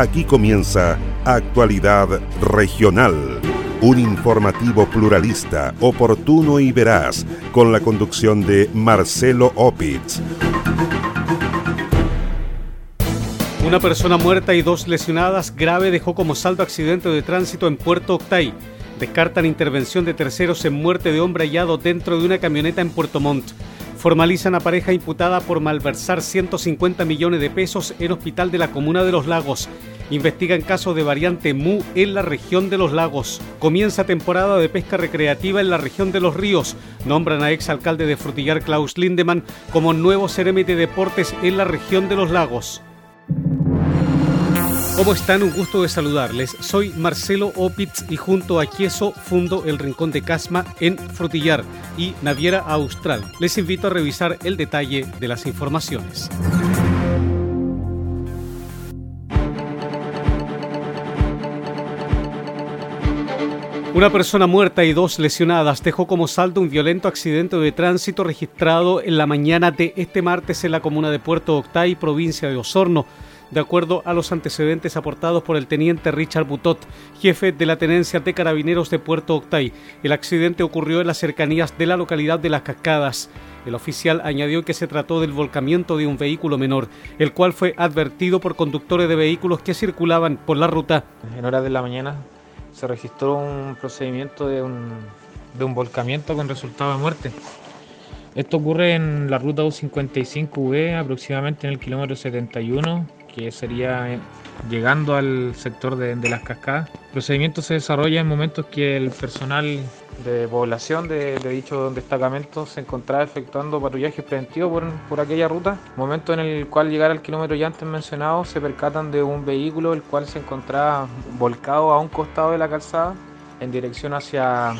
Aquí comienza Actualidad Regional, un informativo pluralista, oportuno y veraz, con la conducción de Marcelo Opitz. Una persona muerta y dos lesionadas grave dejó como saldo accidente de tránsito en Puerto Octay. Descartan intervención de terceros en muerte de hombre hallado dentro de una camioneta en Puerto Montt formalizan a pareja imputada por malversar 150 millones de pesos en hospital de la comuna de Los Lagos. Investigan casos de variante MU en la región de Los Lagos. Comienza temporada de pesca recreativa en la región de Los Ríos. Nombran a exalcalde de Frutillar Klaus Lindemann como nuevo CRM de deportes en la región de Los Lagos. ¿Cómo están? Un gusto de saludarles. Soy Marcelo Opitz y junto a Quieso fundo el Rincón de Casma en Frutillar y Naviera Austral. Les invito a revisar el detalle de las informaciones. Una persona muerta y dos lesionadas dejó como saldo un violento accidente de tránsito registrado en la mañana de este martes en la comuna de Puerto Octay, provincia de Osorno de acuerdo a los antecedentes aportados por el teniente Richard Butot, jefe de la tenencia de carabineros de Puerto Octay. El accidente ocurrió en las cercanías de la localidad de Las Cascadas. El oficial añadió que se trató del volcamiento de un vehículo menor, el cual fue advertido por conductores de vehículos que circulaban por la ruta. En horas de la mañana se registró un procedimiento de un, volcamiento con resultado de muerte. Esto ocurre en la ruta U55V, aproximadamente en el kilómetro 71 que sería eh, llegando al sector de, las cascadas. El procedimiento se desarrolla en momentos que el personal de población de, dicho destacamento se encontraba efectuando patrullaje preventivo por, por, aquella ruta, momento en el cual llegar al kilómetro ya antes mencionado se percatan de un vehículo el cual se encontraba volcado a un costado de la calzada en dirección hacia,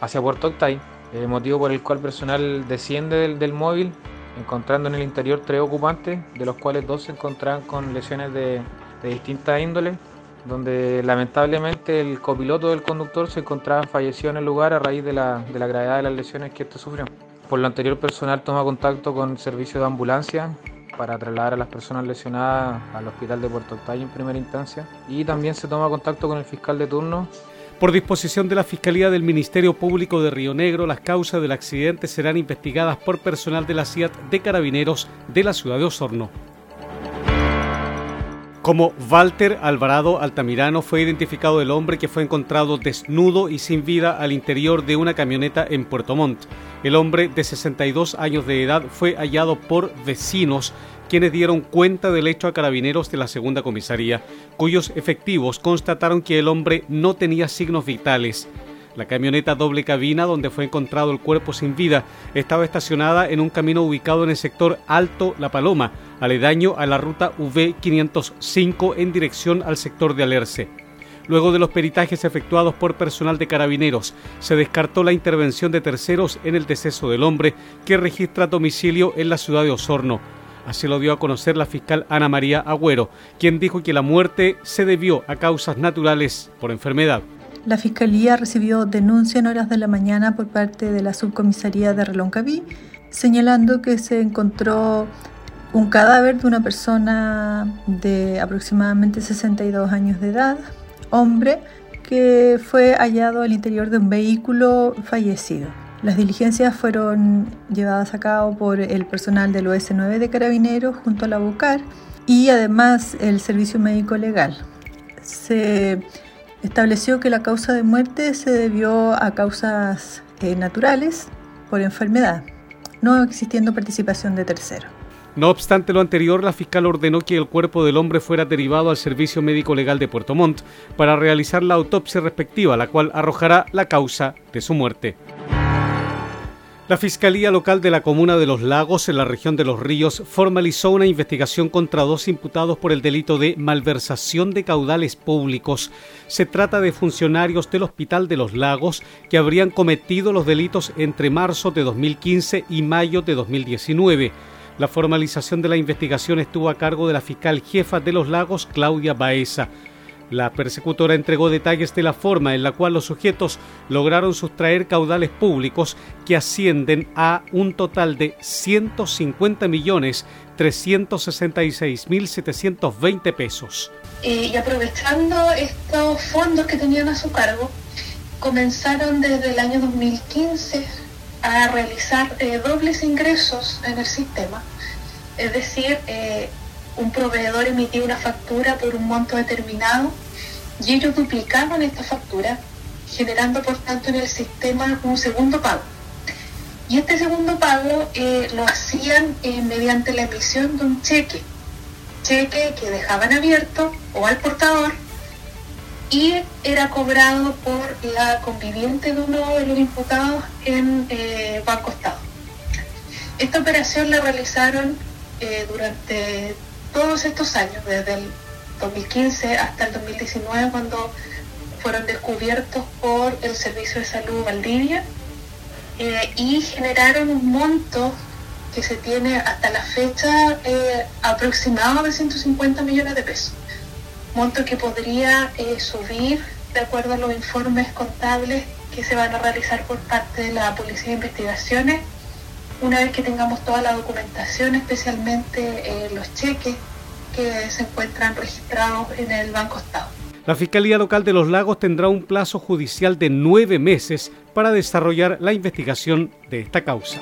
hacia Puerto Octay, eh, motivo por el cual personal desciende del móvil encontrando en el interior tres ocupantes, de los cuales dos se encontraban con lesiones de, de distintas índoles, donde lamentablemente el copiloto del conductor se encontraba fallecido en el lugar a raíz de la, de la gravedad de las lesiones que éste sufrió. Por lo anterior, personal toma contacto con el servicio de ambulancia para trasladar a las personas lesionadas al hospital de Puerto Octay en primera instancia y también se toma contacto con el fiscal de turno por disposición de la Fiscalía del Ministerio Público de Río Negro, las causas del accidente serán investigadas por personal de la CIAT de Carabineros de la ciudad de Osorno. Como Walter Alvarado Altamirano fue identificado el hombre que fue encontrado desnudo y sin vida al interior de una camioneta en Puerto Montt. El hombre de 62 años de edad fue hallado por vecinos quienes dieron cuenta del hecho a carabineros de la segunda comisaría, cuyos efectivos constataron que el hombre no tenía signos vitales. La camioneta doble cabina donde fue encontrado el cuerpo sin vida estaba estacionada en un camino ubicado en el sector Alto La Paloma, aledaño a la ruta V505 en dirección al sector de Alerce. Luego de los peritajes efectuados por personal de carabineros, se descartó la intervención de terceros en el deceso del hombre que registra domicilio en la ciudad de Osorno. Así lo dio a conocer la fiscal Ana María Agüero, quien dijo que la muerte se debió a causas naturales por enfermedad. La Fiscalía recibió denuncia en horas de la mañana por parte de la subcomisaría de Reloncaví, señalando que se encontró un cadáver de una persona de aproximadamente 62 años de edad, hombre, que fue hallado al interior de un vehículo fallecido. Las diligencias fueron llevadas a cabo por el personal del OS9 de Carabineros junto a la BUCAR y además el Servicio Médico Legal. Se estableció que la causa de muerte se debió a causas eh, naturales por enfermedad, no existiendo participación de terceros. No obstante lo anterior, la fiscal ordenó que el cuerpo del hombre fuera derivado al Servicio Médico Legal de Puerto Montt para realizar la autopsia respectiva, la cual arrojará la causa de su muerte. La Fiscalía Local de la Comuna de Los Lagos, en la región de Los Ríos, formalizó una investigación contra dos imputados por el delito de malversación de caudales públicos. Se trata de funcionarios del Hospital de Los Lagos que habrían cometido los delitos entre marzo de 2015 y mayo de 2019. La formalización de la investigación estuvo a cargo de la fiscal jefa de Los Lagos, Claudia Baeza. La persecutora entregó detalles de la forma en la cual los sujetos lograron sustraer caudales públicos que ascienden a un total de 150 millones 366.720 pesos. Y aprovechando estos fondos que tenían a su cargo, comenzaron desde el año 2015 a realizar eh, dobles ingresos en el sistema. Es decir, eh, un proveedor emitía una factura por un monto determinado y ellos duplicaban esta factura, generando por tanto en el sistema un segundo pago. Y este segundo pago eh, lo hacían mediante la emisión de un cheque, cheque que dejaban abierto o al portador y era cobrado por la conviviente de uno de los imputados en eh, Banco Estado. Esta operación la realizaron eh, durante todos estos años, desde el 2015 hasta el 2019, cuando fueron descubiertos por el Servicio de Salud Valdivia eh, y generaron un monto que se tiene hasta la fecha aproximado de 150 millones de pesos. Monto que podría eh, subir de acuerdo a los informes contables que se van a realizar por parte de la Policía de Investigaciones, una vez que tengamos toda la documentación, especialmente eh, los cheques que se encuentran registrados en el Banco Estado. La Fiscalía Local de los Lagos tendrá un plazo judicial de nueve meses para desarrollar la investigación de esta causa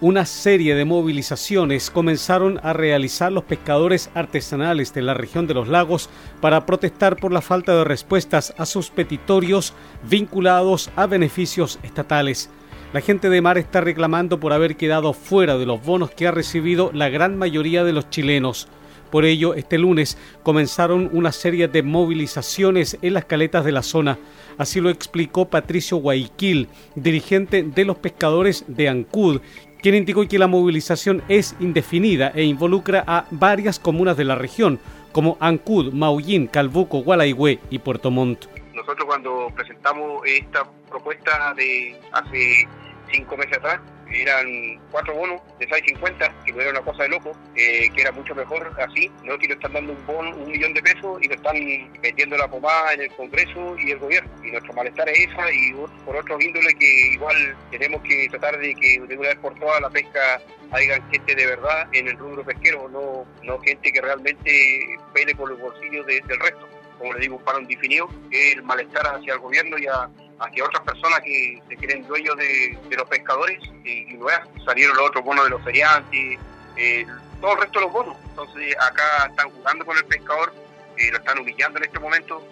una serie de movilizaciones comenzaron a realizar los pescadores artesanales de la región de los lagos para protestar por la falta de respuestas a sus petitorios vinculados a beneficios estatales. La gente de mar está reclamando por haber quedado fuera de los bonos que ha recibido la gran mayoría de los chilenos. Por ello, este lunes comenzaron una serie de movilizaciones en las caletas de la zona. Así lo explicó Patricio Guayquil, dirigente de los pescadores de Ancud, quien indicó que la movilización es indefinida e involucra a varias comunas de la región, como Ancud, Maullín, Calbuco, Gualaihue y Puerto Montt. Nosotros cuando presentamos esta propuesta de hace cinco meses atrás, eran cuatro bonos de 6.50, que no era una cosa de loco, eh, que era mucho mejor así, no que le están dando un bono, un millón de pesos y lo están metiendo la pomada en el Congreso y el gobierno. Y nuestro malestar es esa y por otro índole que igual tenemos que tratar de que de una vez por todas la pesca haya gente de verdad en el rubro pesquero, no, no gente que realmente pele por los bolsillos del resto. Como le digo, un paro indefinido, que el malestar hacia el gobierno y a hacia otras personas que se creen dueños de, los pescadores y, no salieron los otros bonos de los feriantes, eh, todo el resto de los bonos. Entonces acá están jugando con el pescador, eh, lo están humillando en este momento,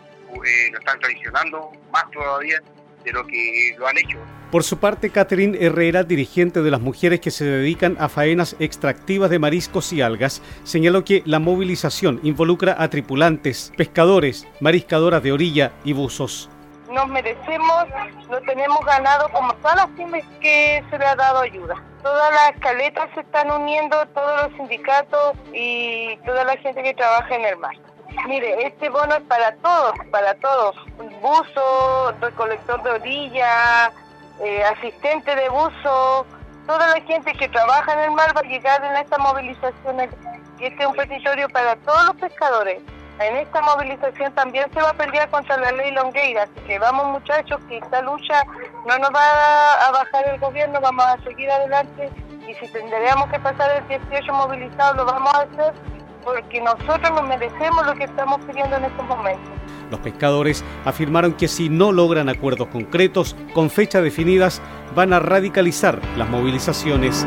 eh, lo están traicionando más todavía de lo que lo han hecho. Por su parte, Catherine Herrera, dirigente de las mujeres que se dedican a faenas extractivas de mariscos y algas, señaló que la movilización involucra a tripulantes, pescadores, mariscadoras de orilla y buzos nos merecemos, no tenemos ganado como todas las pymes que se le ha dado ayuda. Todas las escaletas se están uniendo, todos los sindicatos y toda la gente que trabaja en el mar. Mire, este bono es para todos, para todos. Buzo, recolector de orilla, eh, asistente de buzo, toda la gente que trabaja en el mar va a llegar en esta movilización. Y este es un petitorio para todos los pescadores en esta movilización también se va a pelear contra la ley Longueira, así que vamos muchachos, que esta lucha no nos va a bajar el gobierno, vamos a seguir adelante y si tendríamos que pasar el 18 movilizado lo vamos a hacer porque nosotros nos merecemos lo que estamos pidiendo en estos momentos. Los pescadores afirmaron que si no logran acuerdos concretos con fechas definidas, van a radicalizar las movilizaciones.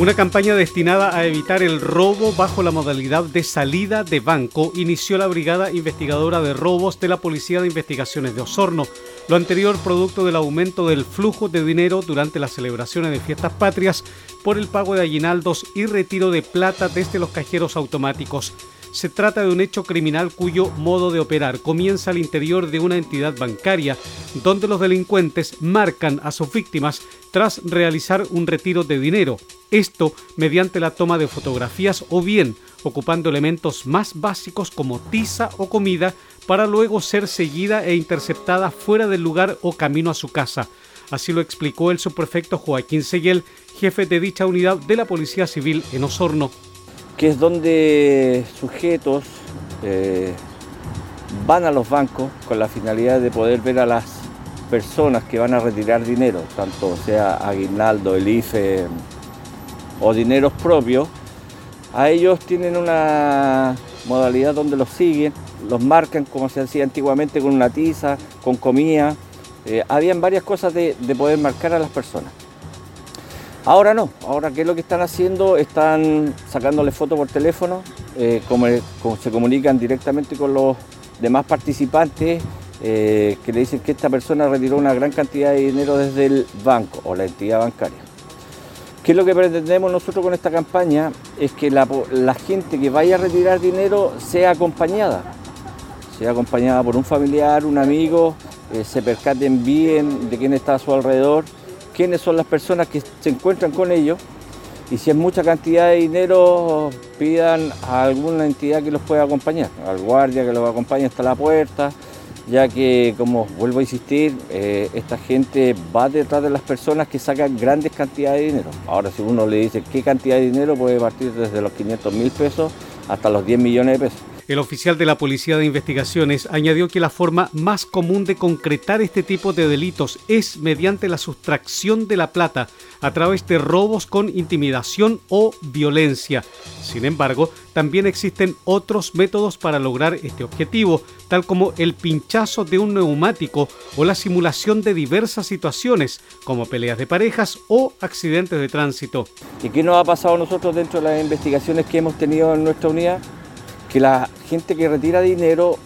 Una campaña destinada a evitar el robo bajo la modalidad de salida de banco inició la Brigada Investigadora de Robos de la Policía de Investigaciones de Osorno. Lo anterior producto del aumento del flujo de dinero durante las celebraciones de fiestas patrias por el pago de aguinaldos y retiro de plata desde los cajeros automáticos. Se trata de un hecho criminal cuyo modo de operar comienza al interior de una entidad bancaria, donde los delincuentes marcan a sus víctimas tras realizar un retiro de dinero, esto mediante la toma de fotografías o bien ocupando elementos más básicos como tiza o comida para luego ser seguida e interceptada fuera del lugar o camino a su casa. Así lo explicó el subprefecto Joaquín Seguel, jefe de dicha unidad de la Policía Civil en Osorno que es donde sujetos eh, van a los bancos con la finalidad de poder ver a las personas que van a retirar dinero, tanto sea aguinaldo, el IFE o dineros propios, a ellos tienen una modalidad donde los siguen, los marcan como se hacía antiguamente con una tiza, con comida. Eh, habían varias cosas de poder marcar a las personas. Ahora no, ahora qué es lo que están haciendo, están sacándole fotos por teléfono, eh, se comunican directamente con los demás participantes eh, que le dicen que esta persona retiró una gran cantidad de dinero desde el banco o la entidad bancaria. ¿Qué es lo que pretendemos nosotros con esta campaña? Es que la, gente que vaya a retirar dinero sea acompañada, sea acompañada por un familiar, un amigo, eh, se percaten bien de quién está a su alrededor quiénes son las personas que se encuentran con ellos y si es mucha cantidad de dinero pidan a alguna entidad que los pueda acompañar, al guardia que los acompañe hasta la puerta, ya que, como vuelvo a insistir, eh, esta gente va detrás de las personas que sacan grandes cantidades de dinero. Ahora, si uno le dice qué cantidad de dinero, puede partir desde los 500 mil pesos hasta los 10 millones de pesos. El oficial de la Policía de Investigaciones añadió que la forma más común de concretar este tipo de delitos es mediante la sustracción de la plata a través de robos con intimidación o violencia. Sin embargo, también existen otros métodos para lograr este objetivo, tal como el pinchazo de un neumático o la simulación de diversas situaciones, como peleas de parejas o accidentes de tránsito. ¿Y qué nos ha pasado a nosotros dentro de las investigaciones que hemos tenido en nuestra unidad? Que la gente que retira dinero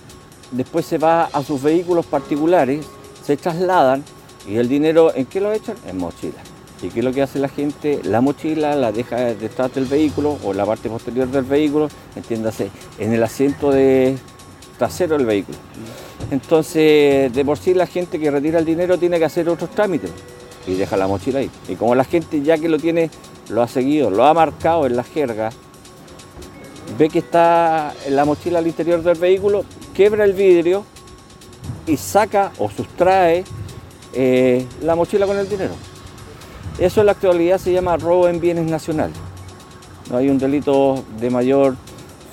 después se va a sus vehículos particulares, se trasladan y el dinero, ¿en qué lo echan? En mochila. ¿Y qué es lo que hace la gente? La mochila la deja detrás del vehículo o en la parte posterior del vehículo, entiéndase, en el asiento de trasero del vehículo. Entonces, de por sí la gente que retira el dinero tiene que hacer otros trámites y deja la mochila ahí. Y como la gente ya que lo tiene, lo ha seguido, lo ha marcado en la jerga, ve que está la mochila al interior del vehículo, quebra el vidrio y saca o sustrae eh, la mochila con el dinero. Eso en la actualidad se llama robo en bienes nacionales. No hay un delito de mayor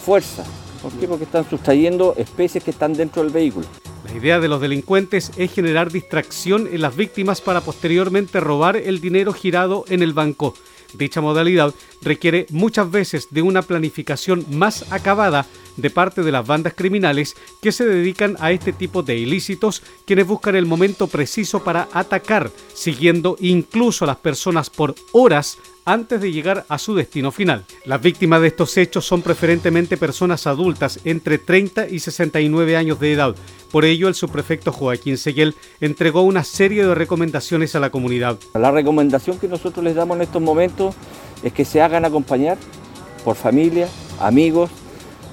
fuerza. ¿Por qué? Porque están sustrayendo especies que están dentro del vehículo. La idea de los delincuentes es generar distracción en las víctimas para posteriormente robar el dinero girado en el banco. Dicha modalidad requiere muchas veces de una planificación más acabada de parte de las bandas criminales que se dedican a este tipo de ilícitos, quienes buscan el momento preciso para atacar, siguiendo incluso a las personas por horas antes de llegar a su destino final. Las víctimas de estos hechos son preferentemente personas adultas entre 30 y 69 años de edad. Por ello, el subprefecto Joaquín Seguel entregó una serie de recomendaciones a la comunidad. La recomendación que nosotros les damos en estos momentos es que se hagan acompañar por familia, amigos,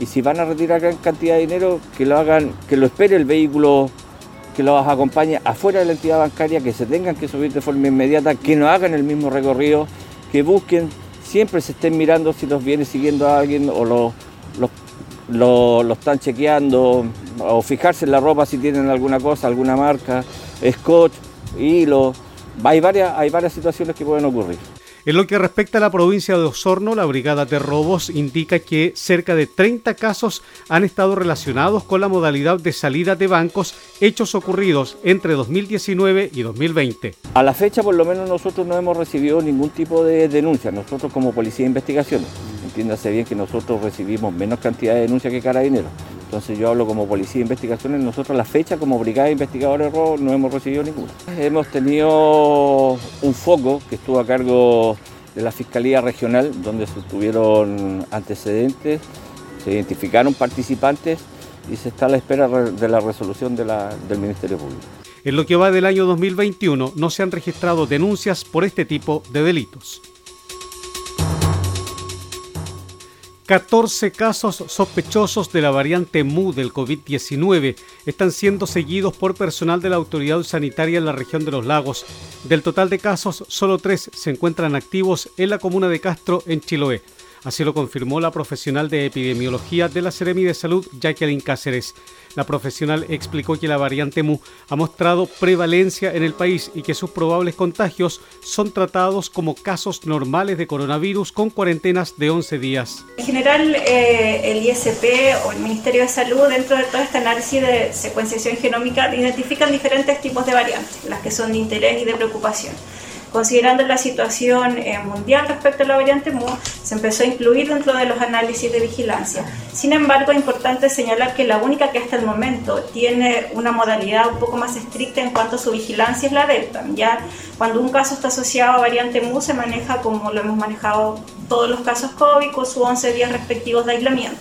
y si van a retirar gran cantidad de dinero, que lo hagan, que lo espere el vehículo que los acompañe afuera de la entidad bancaria, que se tengan que subir de forma inmediata, que no hagan el mismo recorrido, que busquen, siempre se estén mirando si los viene siguiendo alguien o los, los, están chequeando, o fijarse en la ropa si tienen alguna cosa, alguna marca, scotch, hilo. Hay varias, hay varias situaciones que pueden ocurrir. En lo que respecta a la provincia de Osorno, la Brigada de Robos indica que cerca de 30 casos han estado relacionados con la modalidad de salida de bancos, hechos ocurridos entre 2019 y 2020. A la fecha, por lo menos, nosotros no hemos recibido ningún tipo de denuncia, nosotros como Policía de Investigación. Entiéndase bien que nosotros recibimos menos cantidad de denuncias que carabineros. Entonces yo hablo como policía de investigaciones, nosotros la fecha como brigada de investigadores de robo no hemos recibido ninguna. Hemos tenido un foco que estuvo a cargo de la Fiscalía Regional, donde se tuvieron antecedentes, se identificaron participantes y se está a la espera de la resolución del Ministerio Público. En lo que va del año 2021 no se han registrado denuncias por este tipo de delitos. 14 casos sospechosos de la variante MU del COVID-19 están siendo seguidos por personal de la autoridad sanitaria en la región de los lagos. Del total de casos, solo tres se encuentran activos en la comuna de Castro, en Chiloé. Así lo confirmó la profesional de epidemiología de la Seremi de Salud, Jacqueline Cáceres. La profesional explicó que la variante MU ha mostrado prevalencia en el país y que sus probables contagios son tratados como casos normales de coronavirus con cuarentenas de 11 días. En general, eh, el ISP o el Ministerio de Salud, dentro de todo este análisis de secuenciación genómica, identifican diferentes tipos de variantes, las que son de interés y de preocupación. Considerando la situación eh, mundial respecto a la variante MU, se empezó a incluir dentro de los análisis de vigilancia. Sin embargo, es importante señalar que la única que hasta el momento tiene una modalidad un poco más estricta en cuanto a su vigilancia es la Delta. Ya cuando un caso está asociado a variante MU se maneja como lo hemos manejado todos los casos COVID con sus 11 días respectivos de aislamiento.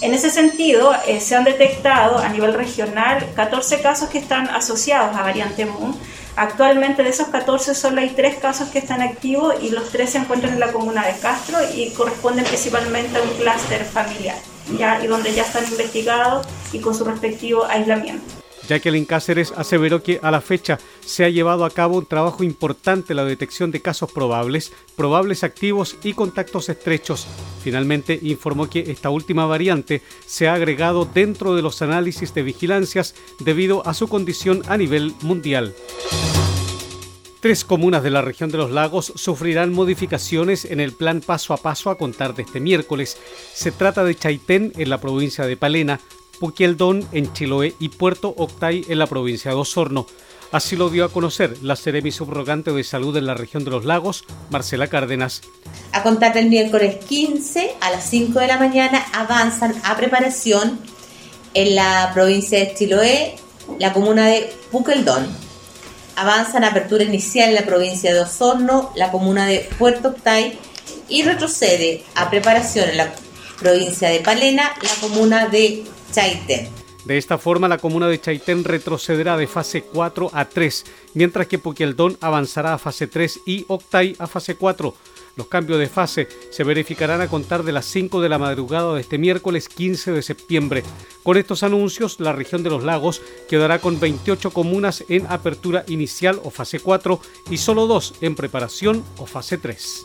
En ese sentido, eh, se han detectado a nivel regional 14 casos que están asociados a variante MU Actualmente de esos 14 solo hay 3 casos que están activos y los 3 se encuentran en la comuna de Castro y corresponden principalmente a un clúster familiar, ya, y donde ya están investigados y con su respectivo aislamiento. Jacqueline Cáceres aseveró que a la fecha se ha llevado a cabo un trabajo importante en la detección de casos probables, probables activos y contactos estrechos. Finalmente informó que esta última variante se ha agregado dentro de los análisis de vigilancias debido a su condición a nivel mundial. Tres comunas de la región de los lagos sufrirán modificaciones en el plan paso a paso a contar de este miércoles. Se trata de Chaitén en la provincia de Palena, Puquieldón en Chiloé y Puerto Octay en la provincia de Osorno. Así lo dio a conocer la Seremi Subrogante de Salud en la región de los lagos, Marcela Cárdenas. A contar del miércoles 15 a las 5 de la mañana avanzan a preparación en la provincia de Chiloé, la comuna de Puqueldón. Avanzan a apertura inicial en la provincia de Osorno, la comuna de Puerto Octay y retrocede a preparación en la provincia de Palena, la comuna de Chaitén. De esta forma, la comuna de Chaitén retrocederá de fase 4 a 3, mientras que Puquieldón avanzará a fase 3 y Octay a fase 4. Los cambios de fase se verificarán a contar de las 5 de la madrugada de este miércoles 15 de septiembre. Con estos anuncios, la región de los lagos quedará con 28 comunas en apertura inicial o fase 4 y solo dos en preparación o fase 3.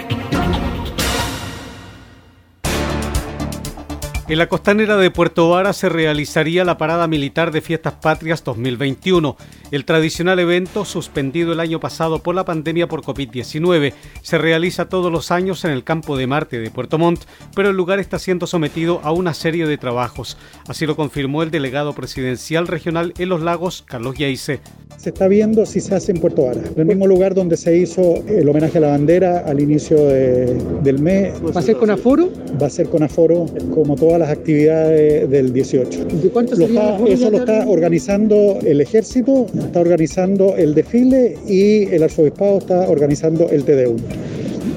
En la costanera de Puerto Vara se realizaría la Parada Militar de Fiestas Patrias 2021. El tradicional evento, suspendido el año pasado por la pandemia por COVID-19, se realiza todos los años en el campo de Marte de Puerto Montt, pero el lugar está siendo sometido a una serie de trabajos. Así lo confirmó el delegado presidencial regional en los lagos, Carlos Yaice. Se está viendo si se hace en Puerto Vara, el mismo lugar donde se hizo el homenaje a la bandera al inicio del mes. ¿Va a ser con aforo? Va a ser con aforo, como todas las actividades del 18. ¿De cuánto lo está, Eso lo está organizando el ejército, está organizando el desfile y el arzobispado está organizando el TDU.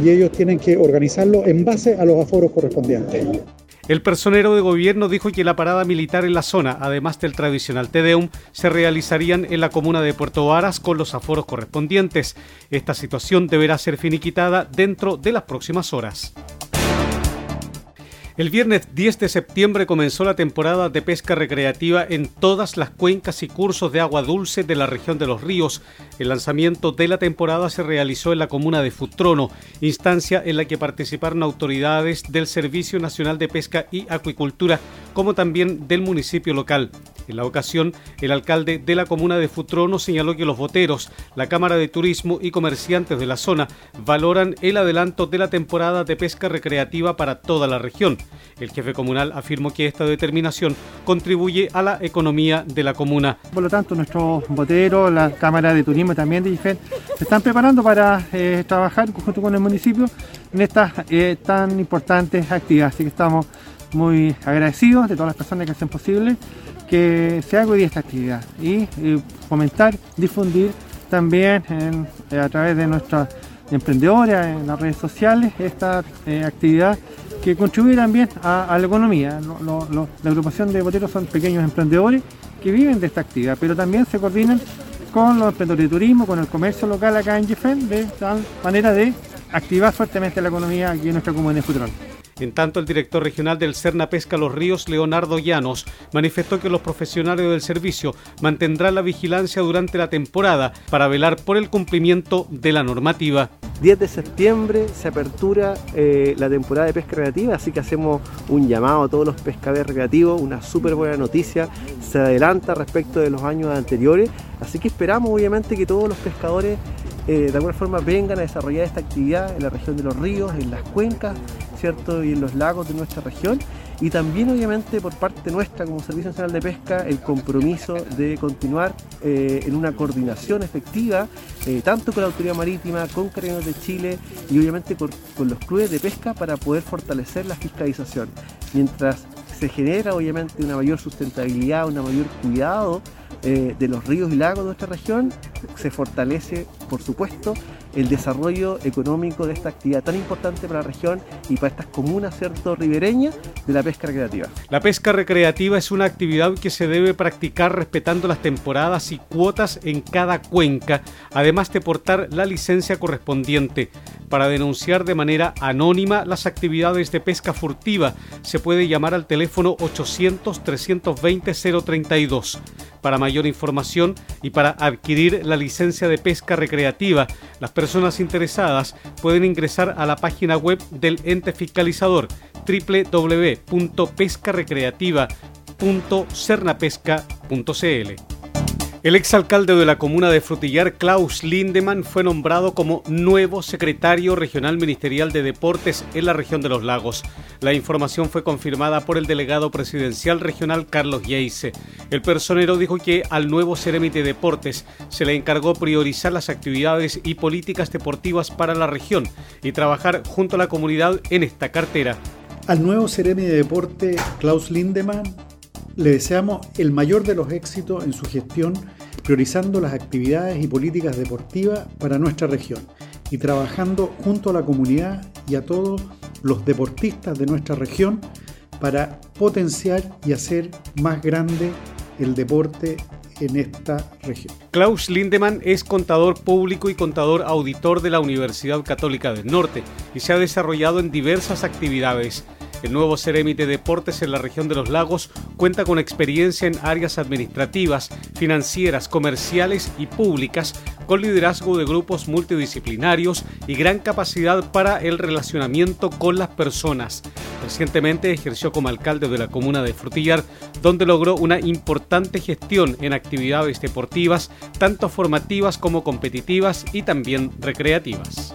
Y ellos tienen que organizarlo en base a los aforos correspondientes. El personero de gobierno dijo que la parada militar en la zona, además del tradicional Tedeum, se realizarían en la comuna de Puerto Varas con los aforos correspondientes. Esta situación deberá ser finiquitada dentro de las próximas horas. El viernes 10 de septiembre comenzó la temporada de pesca recreativa en todas las cuencas y cursos de agua dulce de la región de los ríos. El lanzamiento de la temporada se realizó en la comuna de Futrono, instancia en la que participaron autoridades del Servicio Nacional de Pesca y Acuicultura, como también del municipio local. En la ocasión, el alcalde de la comuna de Futrono señaló que los boteros, la Cámara de Turismo y comerciantes de la zona valoran el adelanto de la temporada de pesca recreativa para toda la región. El jefe comunal afirmó que esta determinación contribuye a la economía de la comuna. Por lo tanto, nuestros boteros, la Cámara de Turismo también de IFED, se están preparando para eh, trabajar junto con el municipio en estas eh, tan importantes actividades. Así que estamos muy agradecidos de todas las personas que hacen posible que se haga hoy esta actividad y, fomentar, difundir también a través de nuestras emprendedores en las redes sociales esta eh, actividad que contribuye también a, la economía. la agrupación de boteros son pequeños emprendedores que viven de esta actividad, pero también se coordinan con los emprendedores de turismo, con el comercio local acá en Jefen, de tal manera de activar fuertemente la economía aquí en nuestra comunidad Futrón. En tanto, el director regional del Cerna Pesca Los Ríos, Leonardo Llanos, manifestó que los profesionales del servicio mantendrán la vigilancia durante la temporada para velar por el cumplimiento de la normativa. 10 de septiembre se apertura eh, la temporada de pesca recreativa, así que hacemos un llamado a todos los pescadores recreativos, una súper buena noticia, se adelanta respecto de los años anteriores, así que esperamos obviamente que todos los pescadores eh, de alguna forma vengan a desarrollar esta actividad en la región de los ríos, en las cuencas, Y en los lagos de nuestra región. Y también obviamente por parte nuestra como Servicio Nacional de Pesca el compromiso de continuar eh, en una coordinación efectiva, eh, tanto con la Autoridad Marítima, con Carabineros de Chile y obviamente con, con los clubes de pesca para poder fortalecer la fiscalización. Mientras se genera obviamente una mayor sustentabilidad, un mayor cuidado eh, de los ríos y lagos de nuestra región, se fortalece, por supuesto, el desarrollo económico de esta actividad tan importante para la región y para estas comunas cierto ribereñas de la pesca recreativa. La pesca recreativa es una actividad que se debe practicar respetando las temporadas y cuotas en cada cuenca, además de portar la licencia correspondiente. Para denunciar de manera anónima las actividades de pesca furtiva, se puede llamar al teléfono 800 320 032. Para mayor información y para adquirir la licencia de pesca recreativa, las personas interesadas pueden ingresar a la página web del ente fiscalizador www.pescarecreativa.cernapesca.cl. El exalcalde de la comuna de Frutillar, Klaus Lindemann, fue nombrado como nuevo secretario regional ministerial de deportes en la región de los lagos. La información fue confirmada por el delegado presidencial regional Carlos Yeise. El personero dijo que al nuevo Ceremi de Deportes se le encargó priorizar las actividades y políticas deportivas para la región y trabajar junto a la comunidad en esta cartera. Al nuevo Ceremi de Deporte, Klaus Lindemann, le deseamos el mayor de los éxitos en su gestión, priorizando las actividades y políticas deportivas para nuestra región y trabajando junto a la comunidad y a todos los deportistas de nuestra región para potenciar y hacer más grande el deporte en esta región. Klaus Lindemann es contador público y contador auditor de la Universidad Católica del Norte y se ha desarrollado en diversas actividades El nuevo Ceremi de Deportes en la región de los lagos cuenta con experiencia en áreas administrativas, financieras, comerciales y públicas, con liderazgo de grupos multidisciplinarios y gran capacidad para el relacionamiento con las personas. Recientemente ejerció como alcalde de la comuna de Frutillar, donde logró una importante gestión en actividades deportivas, tanto formativas como competitivas y también recreativas.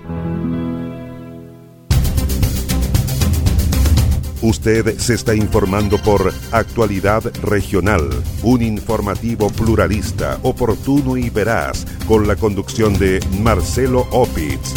Usted se está informando por Actualidad Regional, un informativo pluralista, oportuno y veraz, con la conducción de Marcelo Opitz.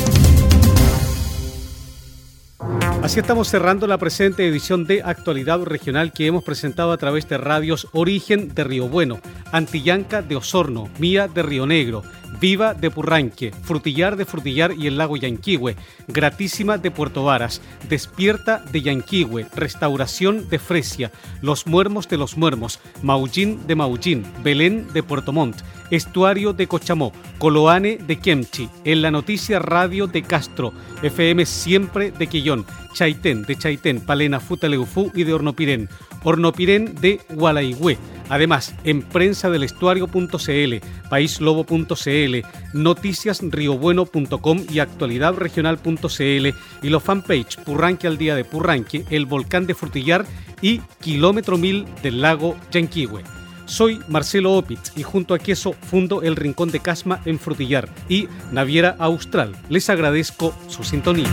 Así estamos cerrando la presente edición de Actualidad Regional que hemos presentado a través de radios Origen de Río Bueno, Antillanca de Osorno, Mía de Río Negro, Viva de Purranque, Frutillar de Frutillar y el lago Yanquihue, Gratísima de Puerto Varas, Despierta de Yanquihue, Restauración de Fresia, Los Muermos de los Muermos, Maullín de Maullín, Belén de Puerto Montt, Estuario de Cochamó, Coloane de Kemchi, En la Noticia Radio de Castro, FM Siempre de Quillón, Chaitén de Chaitén, Palena Futaleufú y de Hornopirén, Hornopirén de Gualaigüe, Además, en prensa del estuario.cl, paislobo.cl, noticiasriobueno.com y actualidadregional.cl y los fanpage Purranque al día de Purranque, el volcán de Frutillar y Kilómetro Mil del lago Yanquihue. Soy Marcelo Opitz y junto a Queso fundo el Rincón de Casma en Frutillar y Naviera Austral. Les agradezco su sintonía.